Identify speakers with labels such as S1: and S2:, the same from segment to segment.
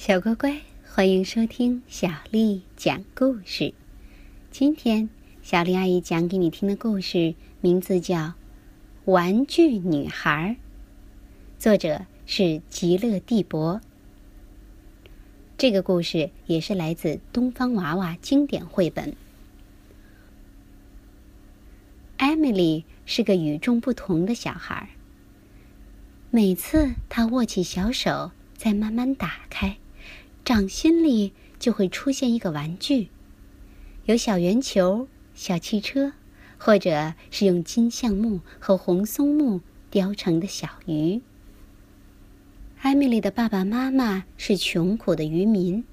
S1: 小乖乖，欢迎收听小丽讲故事。今天，小丽阿姨讲给你听的故事名字叫《玩具女孩》，作者是吉乐蒂博。这个故事也是来自《东方娃娃》经典绘本。艾米丽是个与众不同的小孩。每次她握起小手，再慢慢打开。掌心里就会出现一个玩具，有小圆球、小汽车，或者是用金橡木和红松木雕成的小鱼。艾米丽的爸爸妈妈是穷苦的渔民，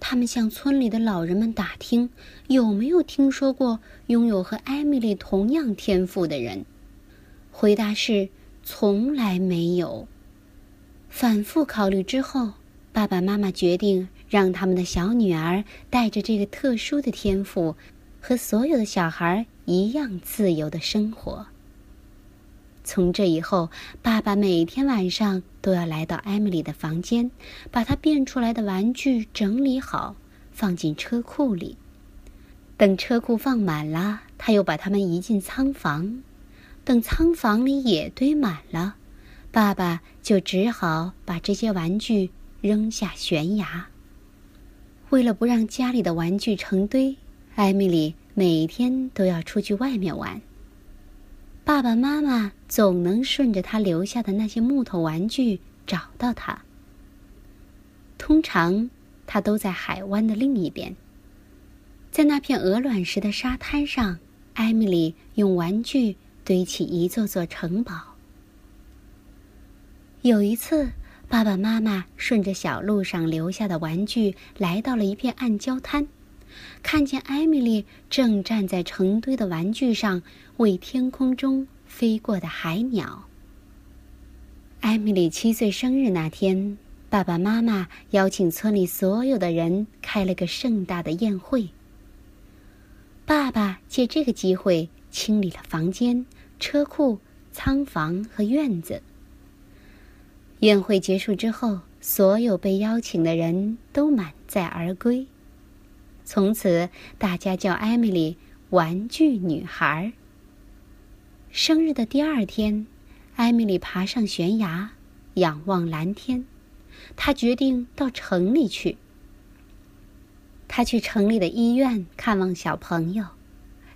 S1: 他们向村里的老人们打听有没有听说过拥有和艾米丽同样天赋的人，回答是从来没有。反复考虑之后。爸爸妈妈决定让他们的小女儿带着这个特殊的天赋，和所有的小孩一样自由的生活。从这以后，爸爸每天晚上都要来到艾米丽的房间，把她变出来的玩具整理好，放进车库里。等车库放满了，他又把它们移进仓房。等仓房里也堆满了，爸爸就只好把这些玩具。扔下悬崖。为了不让家里的玩具成堆，艾米丽每天都要出去外面玩。爸爸妈妈总能顺着他留下的那些木头玩具找到他。通常，他都在海湾的另一边。在那片鹅卵石的沙滩上，艾米丽用玩具堆起一座座城堡。有一次。爸爸妈妈顺着小路上留下的玩具来到了一片暗礁滩，看见艾米丽正站在成堆的玩具上喂天空中飞过的海鸟。艾米丽七岁生日那天，爸爸妈妈邀请村里所有的人开了个盛大的宴会。爸爸借这个机会清理了房间、车库、仓房和院子。宴会结束之后，所有被邀请的人都满载而归。从此，大家叫艾米丽“玩具女孩”。生日的第二天，艾米丽爬上悬崖，仰望蓝天。她决定到城里去。她去城里的医院看望小朋友，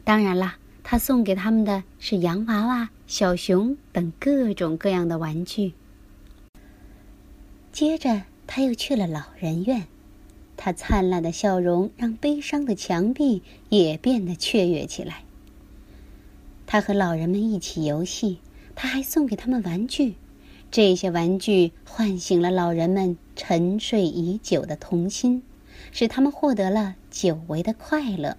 S1: 当然啦，她送给他们的是洋娃娃、小熊等各种各样的玩具。接着，他又去了老人院，他灿烂的笑容让悲伤的墙壁也变得雀跃起来。他和老人们一起游戏，他还送给他们玩具，这些玩具唤醒了老人们沉睡已久的童心，使他们获得了久违的快乐。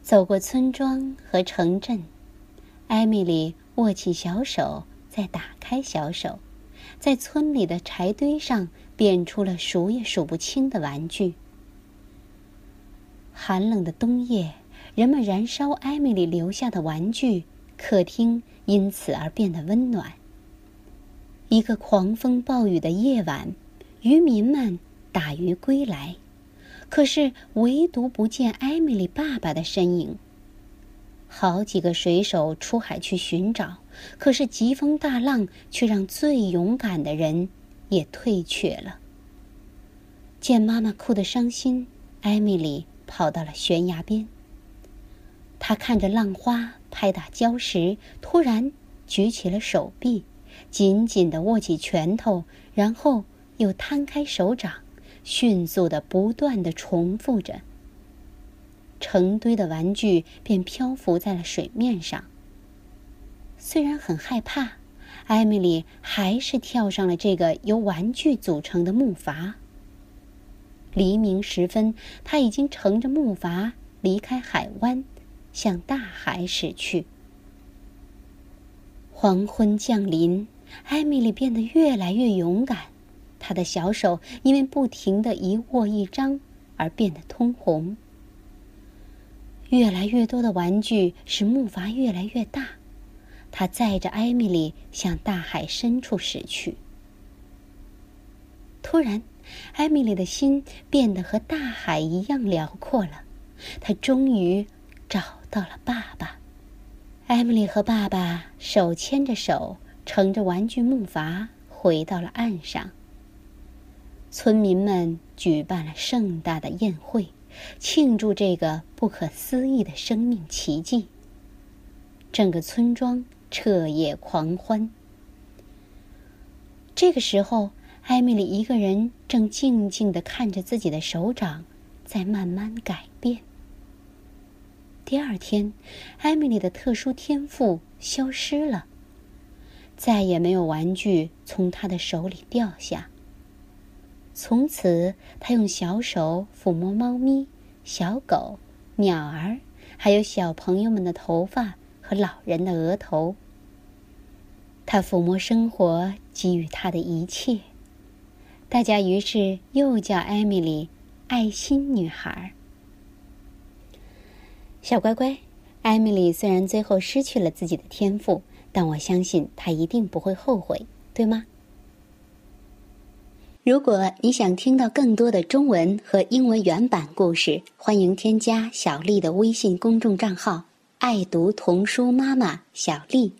S1: 走过村庄和城镇，艾米丽握起小手。再打开小手，在村里的柴堆上变出了数也数不清的玩具。寒冷的冬夜，人们燃烧艾米丽留下的玩具，客厅因此而变得温暖。一个狂风暴雨的夜晚，渔民们打鱼归来，可是唯独不见艾米丽爸爸的身影。好几个水手出海去寻找，可是疾风大浪却让最勇敢的人也退却了。见妈妈哭得伤心，艾米丽跑到了悬崖边。她看着浪花拍打礁石，突然举起了手臂，紧紧地握起拳头，然后又摊开手掌，迅速地、不断地重复着。成堆的玩具便漂浮在了水面上。虽然很害怕，艾米丽还是跳上了这个由玩具组成的木筏。黎明时分，他已经乘着木筏离开海湾，向大海驶去。黄昏降临，艾米丽变得越来越勇敢，她的小手因为不停的一握一张而变得通红。越来越多的玩具使木筏越来越大，他载着艾米丽向大海深处驶去。突然，艾米丽的心变得和大海一样辽阔了。她终于找到了爸爸。艾米丽和爸爸手牵着手，乘着玩具木筏回到了岸上。村民们举办了盛大的宴会，庆祝这个不可思议的生命奇迹。整个村庄彻夜狂欢。这个时候，艾米丽一个人正静静的看着自己的手掌在慢慢改变。第二天，艾米丽的特殊天赋消失了，再也没有玩具从她的手里掉下。从此，她用小手抚摸猫咪、小狗、鸟儿，还有小朋友们的头发和老人的额头。他抚摸生活给予他的一切。大家于是又叫艾米丽“爱心女孩”。小乖乖，艾米丽虽然最后失去了自己的天赋，但我相信她一定不会后悔，对吗？如果你想听到更多的中文和英文原版故事，欢迎添加小丽的微信公众账号“爱读童书妈妈小丽”。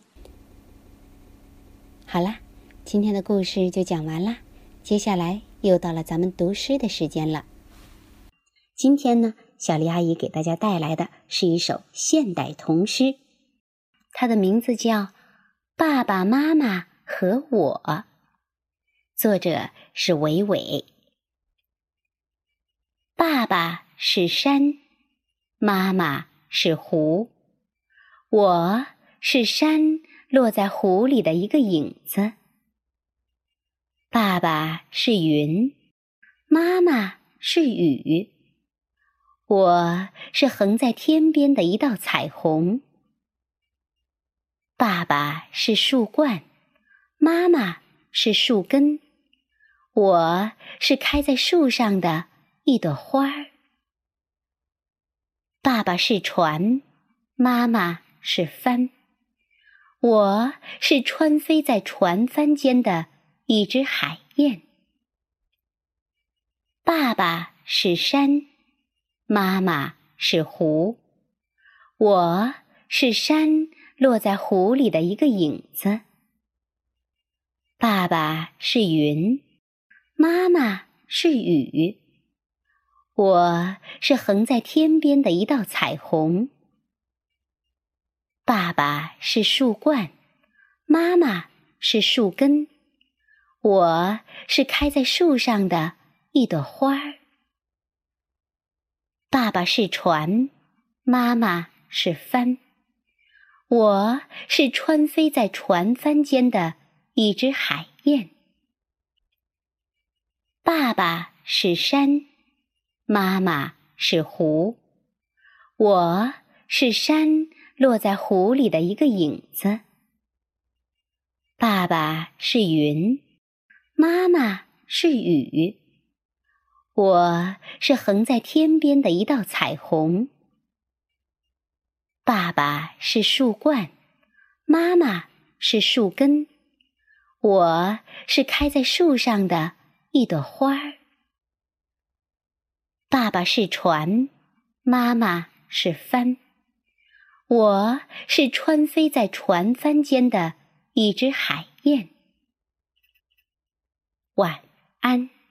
S1: 好啦，今天的故事就讲完啦，接下来又到了咱们读诗的时间了。今天呢？小丽阿姨给大家带来的是一首现代童诗，它的名字叫《爸爸妈妈和我》，作者是伟伟。爸爸是山，妈妈是湖，我是山落在湖里的一个影子。爸爸是云，妈妈是雨。我是横在天边的一道彩虹。爸爸是树冠，妈妈是树根，我是开在树上的一朵花儿。爸爸是船，妈妈是帆，我是穿飞在船帆间的一只海燕。爸爸是山。妈妈是湖，我是山落在湖里的一个影子。爸爸是云，妈妈是雨，我是横在天边的一道彩虹。爸爸是树冠，妈妈是树根，我是开在树上的一朵花儿。爸爸是船，妈妈是帆，我是穿飞在船帆间的一只海燕。爸爸是山，妈妈是湖，我是山落在湖里的一个影子。爸爸是云，妈妈是雨。我是横在天边的一道彩虹。爸爸是树冠，妈妈是树根，我是开在树上的一朵花儿。爸爸是船，妈妈是帆，我是穿飞在船帆间的一只海燕。晚安。